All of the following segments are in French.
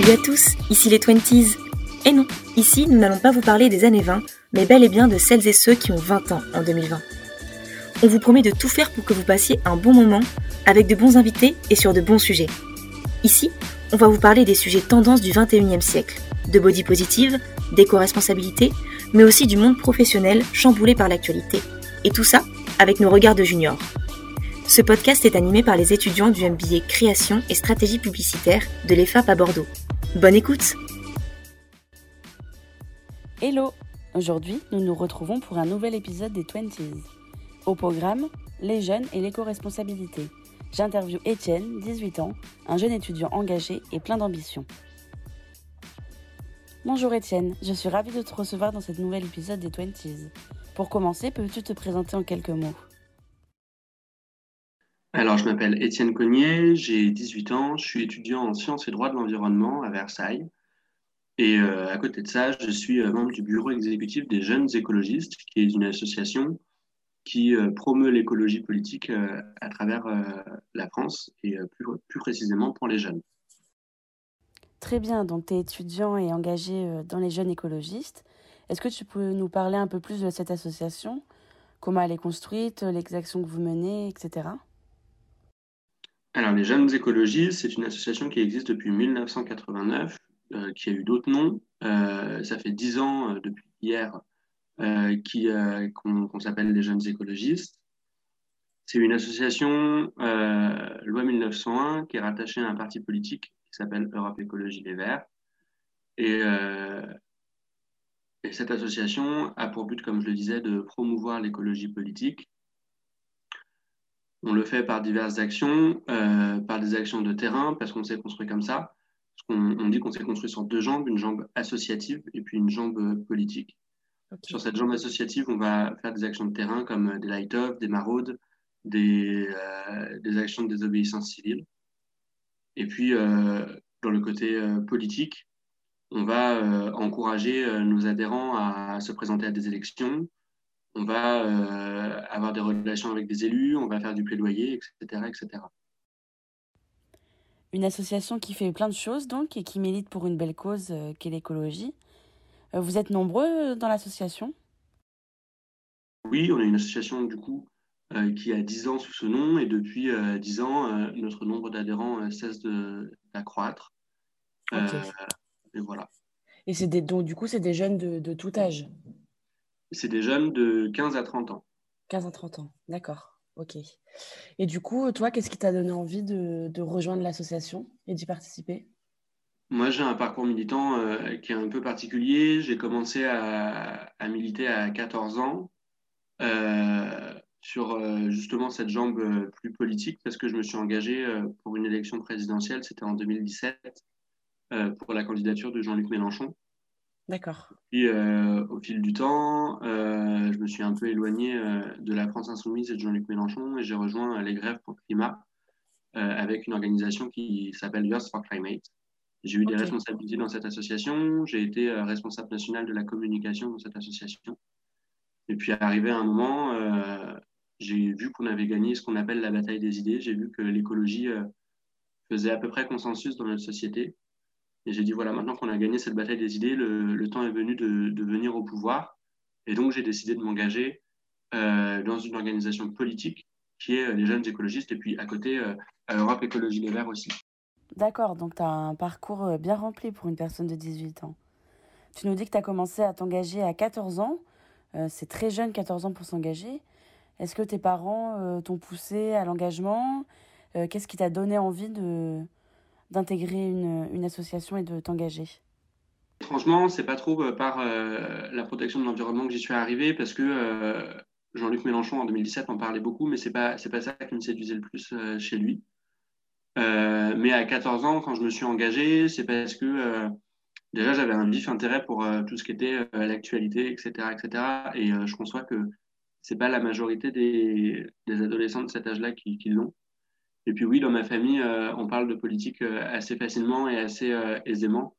Salut à tous, ici les 20s. Et non, ici nous n'allons pas vous parler des années 20, mais bel et bien de celles et ceux qui ont 20 ans en 2020. On vous promet de tout faire pour que vous passiez un bon moment, avec de bons invités et sur de bons sujets. Ici, on va vous parler des sujets tendances du 21e siècle, de body positive, d'éco-responsabilité, mais aussi du monde professionnel chamboulé par l'actualité. Et tout ça avec nos regards de juniors. Ce podcast est animé par les étudiants du MBA Création et Stratégie publicitaire de l'EFAP à Bordeaux. Bonne écoute Hello Aujourd'hui, nous nous retrouvons pour un nouvel épisode des 20s. Au programme, les jeunes et l'éco-responsabilité. J'interviewe Étienne, 18 ans, un jeune étudiant engagé et plein d'ambition. Bonjour Étienne, je suis ravie de te recevoir dans cet nouvel épisode des 20s. Pour commencer, peux-tu te présenter en quelques mots? Alors, je m'appelle Étienne Cognier, j'ai 18 ans, je suis étudiant en sciences et droit de l'environnement à Versailles. Et euh, à côté de ça, je suis euh, membre du bureau exécutif des jeunes écologistes, qui est une association qui euh, promeut l'écologie politique à travers la France et plus, plus, précisément pour les jeunes. Très bien, donc tu es étudiant et engagé dans les jeunes écologistes. Est-ce que tu peux nous parler un peu plus de cette association? Comment elle est construite, les actions que vous menez, etc. Alors, les Jeunes Écologistes, c'est une association qui existe depuis 1989, euh, qui a eu d'autres noms. Euh, ça fait dix ans euh, depuis hier qu'on s'appelle les Jeunes Écologistes. C'est une association loi 1901 qui est rattachée à un parti politique qui s'appelle Europe Écologie Les Verts. Et, et cette association a pour but, comme je le disais, de promouvoir l'écologie politique on le fait par diverses actions, euh, par des actions de terrain, parce qu'on s'est construit comme ça. on, dit qu'on s'est construit sur deux jambes, une jambe associative et puis une jambe politique. Sur cette jambe associative, on va faire des actions de terrain comme des light-off, des maraudes, des, euh, des, actions de désobéissance civile. Et puis, euh, dans le côté politique, on va encourager nos adhérents à se présenter à des élections, on va euh, avoir des relations avec des élus, on va faire du plaidoyer, etc., etc. Une association qui fait plein de choses donc et qui milite pour une belle cause euh, qu'est l'écologie. Euh, vous êtes nombreux dans l'association? Oui, on est une association du coup qui a 10 ans sous ce nom et depuis 10 ans, notre nombre d'adhérents cesse d'accroître. et voilà. Et c'est donc du coup, c'est des jeunes de, de tout âge? C'est des jeunes de 15 à 30 ans. 15 à 30 ans, d'accord. Ok. Et du coup, toi, qu'est-ce qui t'a donné envie de, rejoindre l'association et d'y participer? Moi, j'ai un parcours militant euh, qui est un peu particulier. J'ai commencé à, militer à 14 ans euh, sur euh, justement cette jambe plus politique parce que je me suis engagé pour une élection présidentielle, c'était en 2017, pour la candidature de Jean-Luc Mélenchon. D'accord. Puis euh, au fil du temps, euh, je me suis un peu éloigné euh, de la France insoumise et de Jean-Luc Mélenchon et j'ai rejoint les grèves pour le climat avec une organisation qui s'appelle Youth for Climate. J'ai eu des responsabilités dans cette association, j'ai été responsable national de la communication dans cette association. Et puis arrivé à un moment, j'ai vu qu'on avait gagné ce qu'on appelle la bataille des idées, j'ai vu que l'écologie faisait à peu près consensus dans notre société et j'ai dit, voilà, maintenant qu'on a gagné cette bataille des idées, le, temps est venu de, venir au pouvoir. Et donc, j'ai décidé de m'engager euh, dans une organisation politique qui est euh, les jeunes écologistes, et puis à côté, euh, Europe Écologie Les Verts aussi. D'accord, donc tu as un parcours bien rempli pour une personne de 18 ans. Tu nous dis que tu as commencé à t'engager à 14 ans. c'est très jeune, 14 ans pour s'engager. Est-ce que tes parents t'ont poussé à l'engagement? Qu'est-ce qui t'a donné envie de, d'intégrer une, association et de t'engager Franchement, c'est pas trop euh, par euh, la protection de l'environnement que j'y suis arrivé parce que euh, Jean-Luc Mélenchon en 2017 en parlait beaucoup, mais c'est pas c'est pas ça qui me séduisait le plus chez lui. mais à 14 ans, quand je me suis engagé, c'est parce que déjà j'avais un vif intérêt pour tout ce qui était l'actualité, etc., etc. Et je conçois que c'est pas la majorité des, adolescents de cet âge-là qui l'ont. Et puis oui, dans ma famille, euh, on parle de politique euh, assez facilement et assez euh, aisément.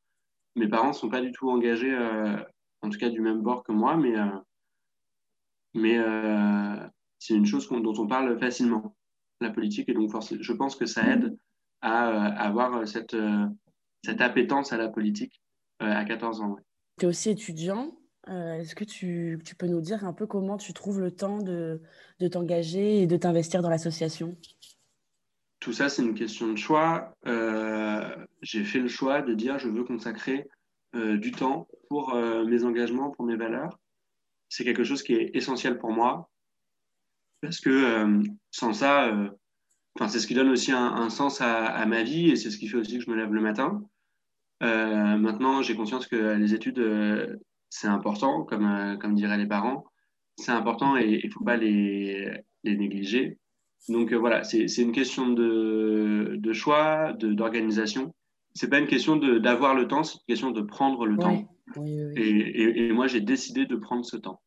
Mes parents ne sont pas du tout engagés, en tout cas du même bord que moi, mais, c'est une chose dont on parle facilement, la politique. Et donc, je pense que ça aide à, avoir cette, cette appétence à la politique à 14 ans. Tu es aussi étudiant. Est-ce que tu, tu, peux nous dire un peu comment tu trouves le temps de, de t'engager et de t'investir dans l'association? Tout ça, c'est une question de choix. J'ai fait le choix de dire je veux consacrer du temps pour mes engagements, pour mes valeurs. C'est quelque chose qui est essentiel pour moi parce que sans ça, c'est ce qui donne aussi un, sens à, ma vie et c'est ce qui fait aussi que je me lève le matin. Euh, maintenant, j'ai conscience que les études, euh, c'est important, comme, euh, comme diraient les parents. C'est important et il ne faut pas les négliger. Donc voilà, c'est une question de, de choix, d'organisation. Ce n'est pas une question d'avoir le temps, c'est une question de prendre le temps. et, et moi, j'ai décidé de prendre ce temps.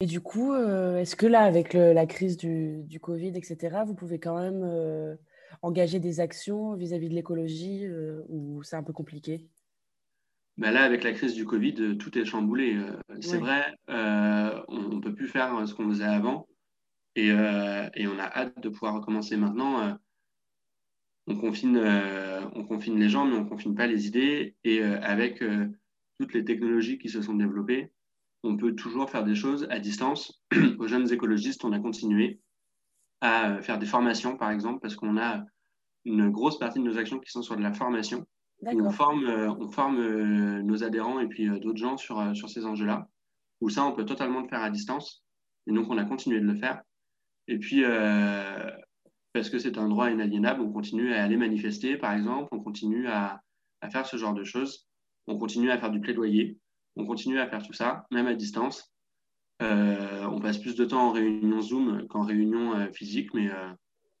Et du coup, euh, est-ce que là, avec la crise du, du, Covid, etc., vous pouvez quand même euh, engager des actions vis-à-vis de l'écologie euh, ou c'est un peu compliqué? Bah Là, avec la crise du Covid, tout est chamboulé. C'est vrai, on ne peut plus faire ce qu'on faisait avant et, et, on a hâte de pouvoir recommencer maintenant. on, confine, on confine les gens, mais on ne confine pas les idées. Et avec toutes les technologies qui se sont développées, on peut toujours faire des choses à distance. Aux jeunes écologistes, on a continué à euh, faire des formations, par exemple, parce qu'on a une grosse partie de nos actions qui sont sur de la formation. On forme, euh, on forme euh, nos adhérents et puis d'autres gens sur, sur ces enjeux-là, où ça, on peut totalement le faire à distance. Et donc, on a continué de le faire. Et puis, parce que c'est un droit inaliénable, on continue à aller manifester, par exemple, on continue à, à faire ce genre de choses. On continue à faire du plaidoyer on continue à faire tout ça, même à distance. Euh, on passe plus de temps en réunion Zoom qu'en réunion euh, physique, mais, euh,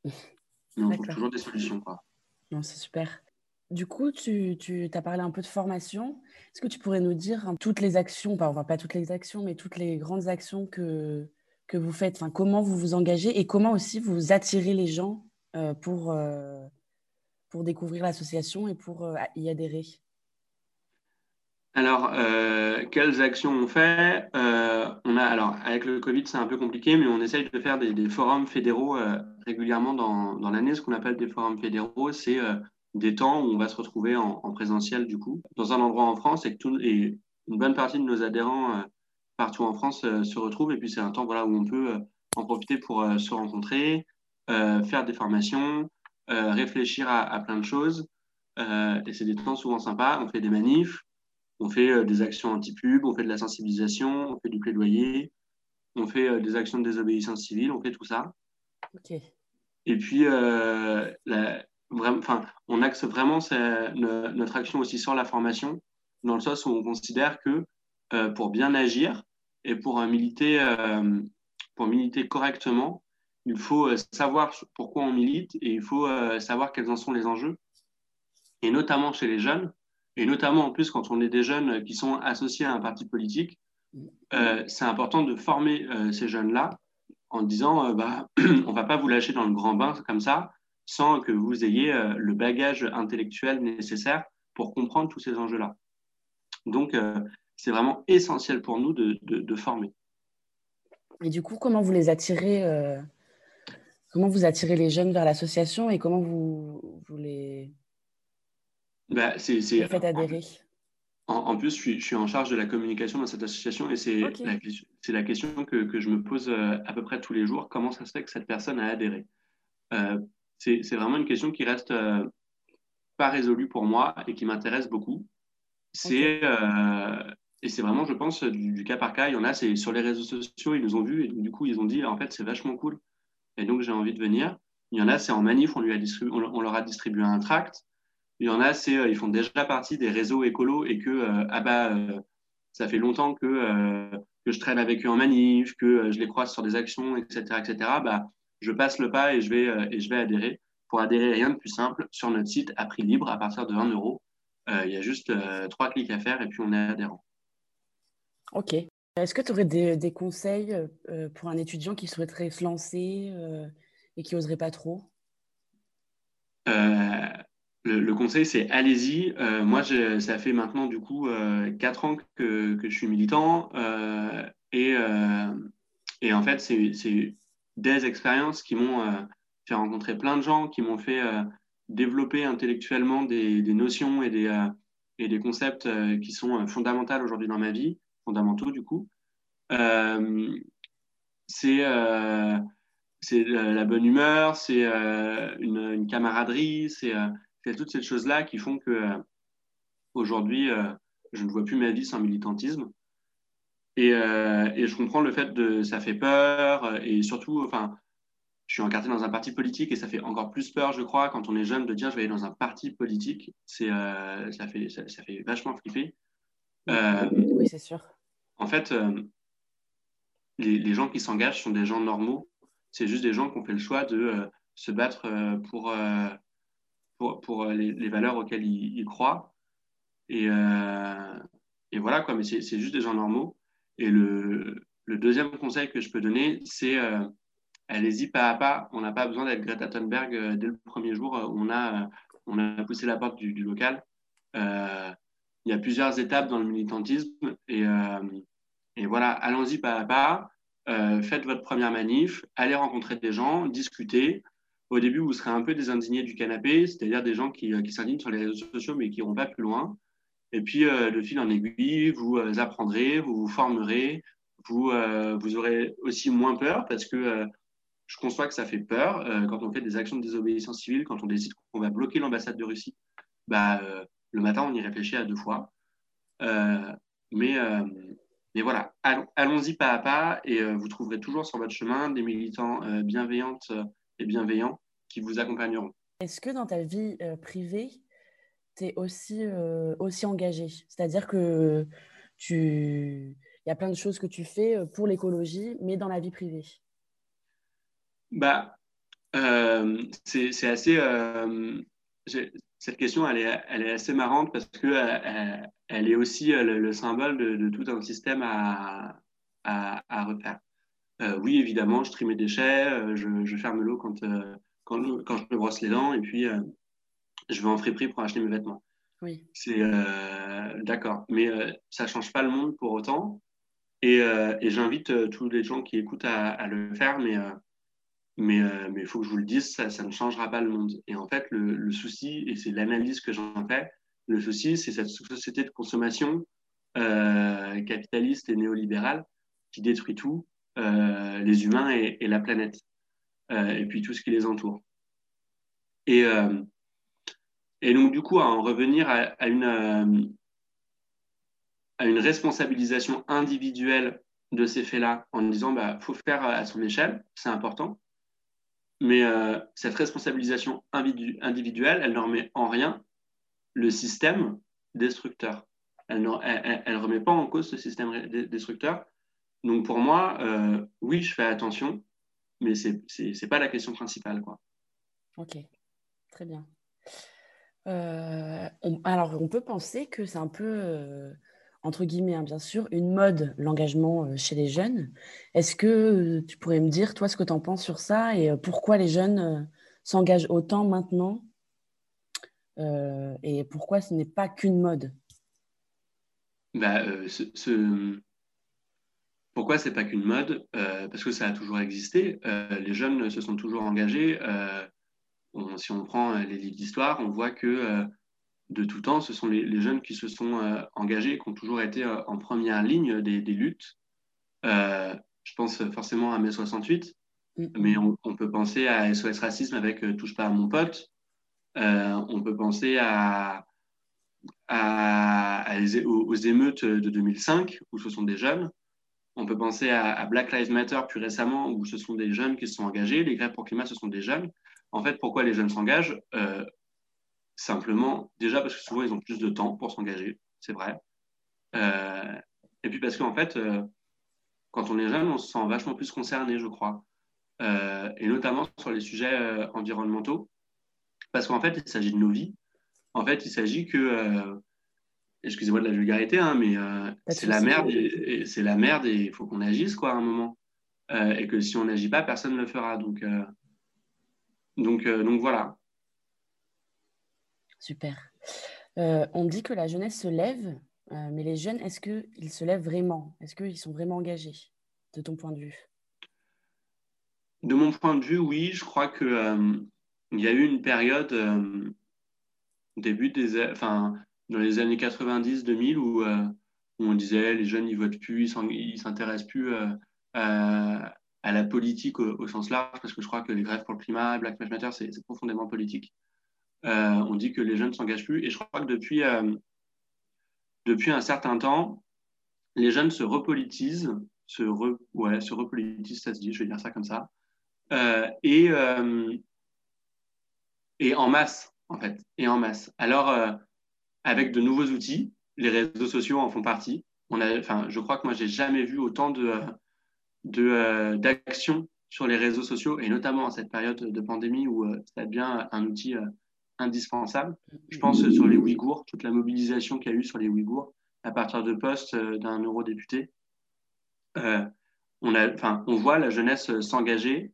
on trouve toujours des solutions. Quoi. Non, c'est super. Du coup, tu, tu as parlé un peu de formation. Est-ce que tu pourrais nous dire hein, toutes les actions, enfin pas toutes les actions, mais toutes les grandes actions que, que vous faites, enfin, comment vous vous engagez et comment aussi vous attirez les gens pour, pour découvrir l'association et pour y adhérer? Alors, euh, quelles actions on fait? Euh, On a, alors, avec le Covid, c'est un peu compliqué, mais on essaye de faire des, forums fédéraux euh, régulièrement dans, dans l'année. Ce qu'on appelle des forums fédéraux, c'est des temps où on va se retrouver en, présentiel, du coup, dans un endroit en France et que tout, et une bonne partie de nos adhérents partout en France se retrouvent. Et puis, c'est un temps voilà, où on peut en profiter pour se rencontrer, faire des formations, réfléchir à, à, plein de choses. et c'est des temps souvent sympas. On fait des manifs. On fait euh, des actions anti-pub, on fait de la sensibilisation, on fait du plaidoyer, on fait euh, des actions de désobéissance civile, on fait tout ça. Et puis, euh, on axe vraiment notre action aussi sur la formation, dans le sens où on considère que pour bien agir et pour militer, pour militer correctement, il faut savoir pourquoi on milite et il faut savoir quels en sont les enjeux. Et notamment chez les jeunes, et notamment en plus quand on est des jeunes qui sont associés à un parti politique, euh, c'est important de former euh, ces jeunes-là en disant euh, bah, on va pas vous lâcher dans le grand bain comme ça sans que vous ayez le bagage intellectuel nécessaire pour comprendre tous ces enjeux-là. Donc, c'est vraiment essentiel pour nous de, de, former. Et du coup, comment vous les attirez Comment vous attirez les jeunes vers l'association et comment vous, vous les bah, c'est, adhérer? En, plus, je suis, je suis, en charge de la communication dans cette association et c'est, la, question que, que, je me pose euh, à peu près tous les jours. Comment ça se fait que cette personne a adhéré? Euh, c'est, vraiment une question qui reste euh, pas résolue pour moi et qui m'intéresse beaucoup. C'est, et c'est vraiment, je pense, du, cas par cas. Il y en a, c'est sur les réseaux sociaux, ils nous ont vus et du coup, ils ont dit, en fait, c'est vachement cool. Et donc, j'ai envie de venir. Il y en a, c'est en manif, on, leur a distribué un tract. Il y en a, c'est euh, ils font déjà partie des réseaux écolos et que euh, ah bah euh, ça fait longtemps que que je traîne avec eux en manif, que je les croise sur des actions, etc., etc. Bah je passe le pas et je vais et je vais adhérer. Pour adhérer, rien de plus simple sur notre site à prix libre à partir de 1 euro. Il y a juste trois clics à faire et puis on est adhérent. Ok. Est-ce que tu aurais des, des conseils pour un étudiant qui souhaiterait se lancer et qui n'oserait pas trop? Le, conseil, c'est allez-y. Euh, moi, ça fait maintenant du coup euh, 4 ans que, que, je suis militant euh, et, euh, et, en fait, c'est des expériences qui m'ont fait rencontrer plein de gens, qui m'ont fait développer intellectuellement des, des notions et des, et des concepts qui sont fondamentaux aujourd'hui dans ma vie, du coup. c'est c'est la bonne humeur, c'est une, camaraderie, c'est toutes ces choses-là qui font que aujourd'hui, je ne vois plus ma vie sans militantisme. Et, euh, je comprends le fait de ça fait peur et surtout, enfin, je suis encarté dans un parti politique et ça fait encore plus peur, je crois, quand on est jeune de dire je vais aller dans un parti politique. C'est euh, ça fait vachement flipper. Euh, oui, c'est sûr. En fait, les, les, gens qui s'engagent sont des gens normaux. C'est juste des gens qui ont fait le choix de se battre pour pour, pour les, valeurs auxquelles ils, croient. Et, voilà quoi. Mais c'est juste des gens normaux. Et le, deuxième conseil que je peux donner, c'est euh, allez-y pas à pas. On n'a pas besoin d'être Greta Thunberg euh, dès le premier jour. On a, on a poussé la porte du, local. Euh, il y a plusieurs étapes dans le militantisme. Et, et voilà, allons-y pas à pas. faites votre première manif, allez rencontrer des gens, discutez. Au début, vous serez un peu des indignés du canapé, c'est-à-dire des gens qui, qui s'indignent sur les réseaux sociaux mais qui n'iront pas plus loin. Et puis, euh, de fil en aiguille, vous euh, apprendrez, vous vous formerez, vous, euh, vous aurez aussi moins peur parce que je conçois que ça fait peur quand on fait des actions de désobéissance civile, quand on décide qu'on va bloquer l'ambassade de Russie. Bah, le matin, on y réfléchit à deux fois. mais, mais voilà, allons-y pas à pas et vous trouverez toujours sur votre chemin des militants bienveillantes et bienveillants qui vous accompagneront. Est-ce que dans ta vie privée, aussi, euh, aussi engagé. C'est-à-dire que tu... il y a plein de choses que tu fais euh, pour l'écologie, mais dans la vie privée? Bah, euh, c'est assez. cette question, elle est, elle est assez marrante parce que elle, est aussi le, symbole de, tout un système à, à, à refaire. oui, évidemment, je trie mes déchets, je, je ferme l'eau quand, quand, quand, je me brosse les dents, et puis je vais en friperie pour acheter mes vêtements. Oui. C'est euh, d'accord, mais euh, ça change pas le monde pour autant. Et, euh, et j'invite tous les gens qui écoutent à, le faire, mais mais mais il faut que je vous le dise, ça, ça, ne changera pas le monde. Et en fait, le, le souci, et c'est l'analyse que j'en fais, le souci, c'est cette société de consommation capitaliste et néolibérale qui détruit tout, les humains et, la planète, et puis tout ce qui les entoure. Et donc, du coup, à en revenir à, une, euh, à une responsabilisation individuelle de ces faits-là, en disant, bah, faut faire à son échelle, c'est important. Mais euh, cette responsabilisation individuelle, elle ne remet en rien le système destructeur. Elle ne remet pas en cause ce système destructeur. Donc pour moi, euh, oui, je fais attention, mais ce n'est pas la question principale. Quoi. Ok, très bien. Euh, alors, on peut penser que c'est un peu, euh, entre guillemets, hein, bien sûr, une mode, l'engagement chez les jeunes. Est-ce que tu pourrais me dire, toi, ce que tu en penses sur ça et pourquoi les jeunes s'engagent autant maintenant et pourquoi ce n'est pas qu'une mode? Bah, ce, Pourquoi ce n'est pas qu'une mode? Parce que ça a toujours existé. les jeunes se sont toujours engagés si on prend euh, les livres d'histoire, on voit que euh, de tout temps, ce sont les, jeunes qui se sont euh, engagés, qui ont toujours été en première ligne des, luttes. je pense forcément à mai 68, mm. mais on, peut penser à SOS Racisme avec Touche pas à mon pote. On peut penser aux, émeutes de 2005, où ce sont des jeunes. On peut penser à, Black Lives Matter plus récemment, où ce sont des jeunes qui se sont engagés. Les grèves pour climat, ce sont des jeunes. En fait, pourquoi les jeunes s'engagent? Euh, Simplement, déjà parce que souvent, ils ont plus de temps pour s'engager, c'est vrai. Euh, et puis parce qu'en fait, euh, quand on est jeune, on se sent vachement plus concerné, je crois. et notamment sur les sujets environnementaux. Parce qu'en fait, il s'agit de nos vies. En fait, il s'agit que excusez-moi de la vulgarité, hein, mais c'est la merde, et, c'est la merde et il faut qu'on agisse quoi à un moment. et que si on n'agit pas, personne ne le fera. Donc, donc, euh, donc voilà. Super. Euh, on dit que la jeunesse se lève, euh, mais les jeunes, est-ce qu'ils se lèvent vraiment? Est-ce qu'ils sont vraiment engagés, de ton point de vue? De mon point de vue, oui. Je crois que il y a eu une période, début des, enfin, dans les années 90-2000, où, on disait les jeunes, ils votent plus, ils s'intéressent plus à, la politique au, sens large, parce que je crois que les grèves pour le climat, Black Lives Matter, c'est profondément politique. on dit que les jeunes ne s'engagent plus, et je crois que depuis, depuis un certain temps, les jeunes se repolitisent, se, ouais, se repolitisent, ça se dit, je vais dire ça comme ça, euh, et, euh, et en masse, en fait, et en masse. Alors, euh, avec de nouveaux outils, les réseaux sociaux en font partie. Enfin, je crois que moi, j'ai jamais vu autant de, de d'actions sur les réseaux sociaux, et notamment en cette période de pandémie où ça devient un outil indispensable. Je pense sur les Ouïghours, toute la mobilisation qu'il y a eu sur les Ouïghours à partir de postes d'un eurodéputé. Euh, on, a, on voit la jeunesse s'engager.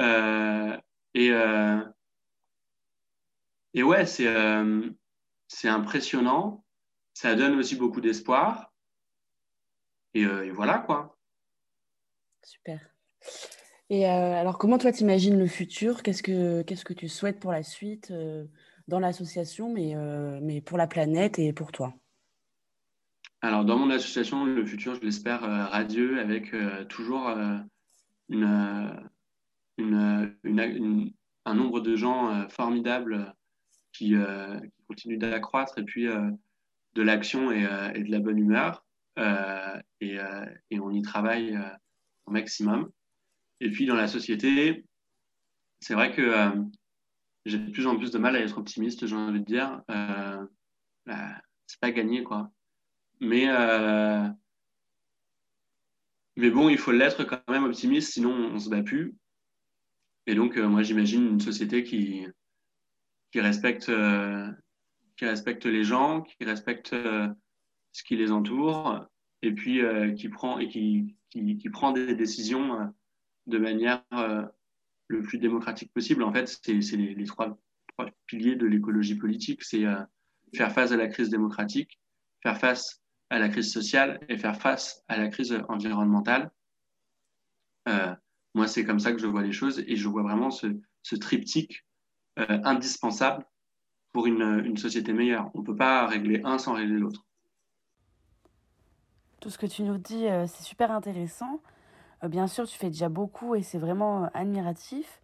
Euh, et, euh, et ouais, c'est c'est impressionnant. Ça donne aussi beaucoup d'espoir. Et, et, voilà quoi. Super. Et alors, comment toi t'imagines le futur? Qu'est-ce que tu souhaites pour la suite dans l'association, mais, mais pour la planète et pour toi? Alors, dans mon association, le futur, je l'espère euh, radieux, avec euh, toujours euh, une, une, un nombre de gens formidables qui, qui continuent d'accroître, et puis de l'action et, et, de la bonne humeur. Et, on y travaille au maximum. Et puis, dans la société, c'est vrai que j'ai de plus en plus de mal à être optimiste, j'ai envie de dire. Bah, c'est pas gagné, quoi. Mais, euh, mais bon, il faut l'être quand même optimiste, sinon on se bat plus. Et donc, euh, moi, j'imagine une société qui, qui, respecte, euh, qui les gens, qui respecte ce qui les entoure, et puis qui, prend, et qui, qui, prend des décisions de manière le plus démocratique possible. En fait, c'est les, les trois, trois, piliers de l'écologie politique. C'est faire face à la crise démocratique, faire face à la crise sociale et faire face à la crise environnementale. Euh, moi, c'est comme ça que je vois les choses et je vois vraiment ce, ce triptyque euh, indispensable pour une, une, société meilleure. On ne peut pas régler un sans régler l'autre. Tout ce que tu nous dis, euh, c'est super intéressant. bien sûr, tu fais déjà beaucoup et c'est vraiment admiratif.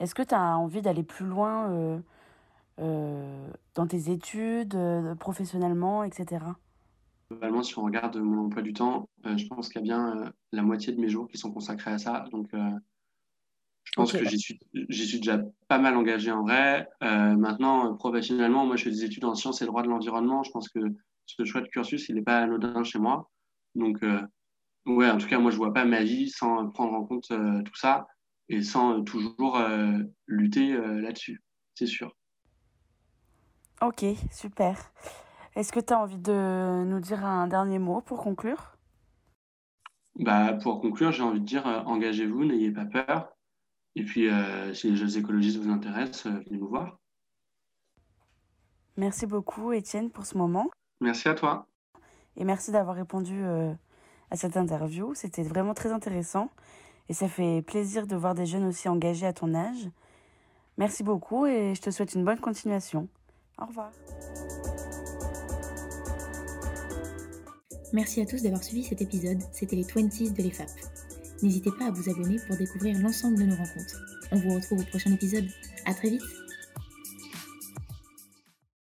Est-ce que tu as envie d'aller plus loin dans tes études, professionnellement, etc. Globalement, si on regarde mon emploi du temps, euh, je pense qu'il y a bien euh, la moitié de mes jours qui sont consacrés à ça. Donc, euh, je pense que j'y suis, suis, déjà pas mal engagé en vrai. maintenant, professionnellement, moi, je fais des études en sciences et droit de l'environnement. Je pense que ce choix de cursus, il n'est pas anodin chez moi. Donc, ouais, en tout cas, moi, je vois pas ma vie sans prendre en compte tout ça et sans toujours lutter là-dessus. C'est sûr. Ok, super. Est-ce que tu as envie de nous dire un dernier mot pour conclure? Bah, Pour conclure, j'ai envie de dire euh, engagez-vous, n'ayez pas peur. Et puis, euh, si les jeux écologistes vous intéressent, euh, venez nous voir. Merci beaucoup, Étienne, pour ce moment. Merci à toi. Et merci d'avoir répondu à cette interview. C'était vraiment très intéressant. Et ça fait plaisir de voir des jeunes aussi engagés à ton âge. Merci beaucoup et je te souhaite une bonne continuation. Au revoir. Merci à tous d'avoir suivi cet épisode, c'était les 20s de l'EFAP. N'hésitez pas à vous abonner pour découvrir l'ensemble de nos rencontres. On vous retrouve au prochain épisode. À très vite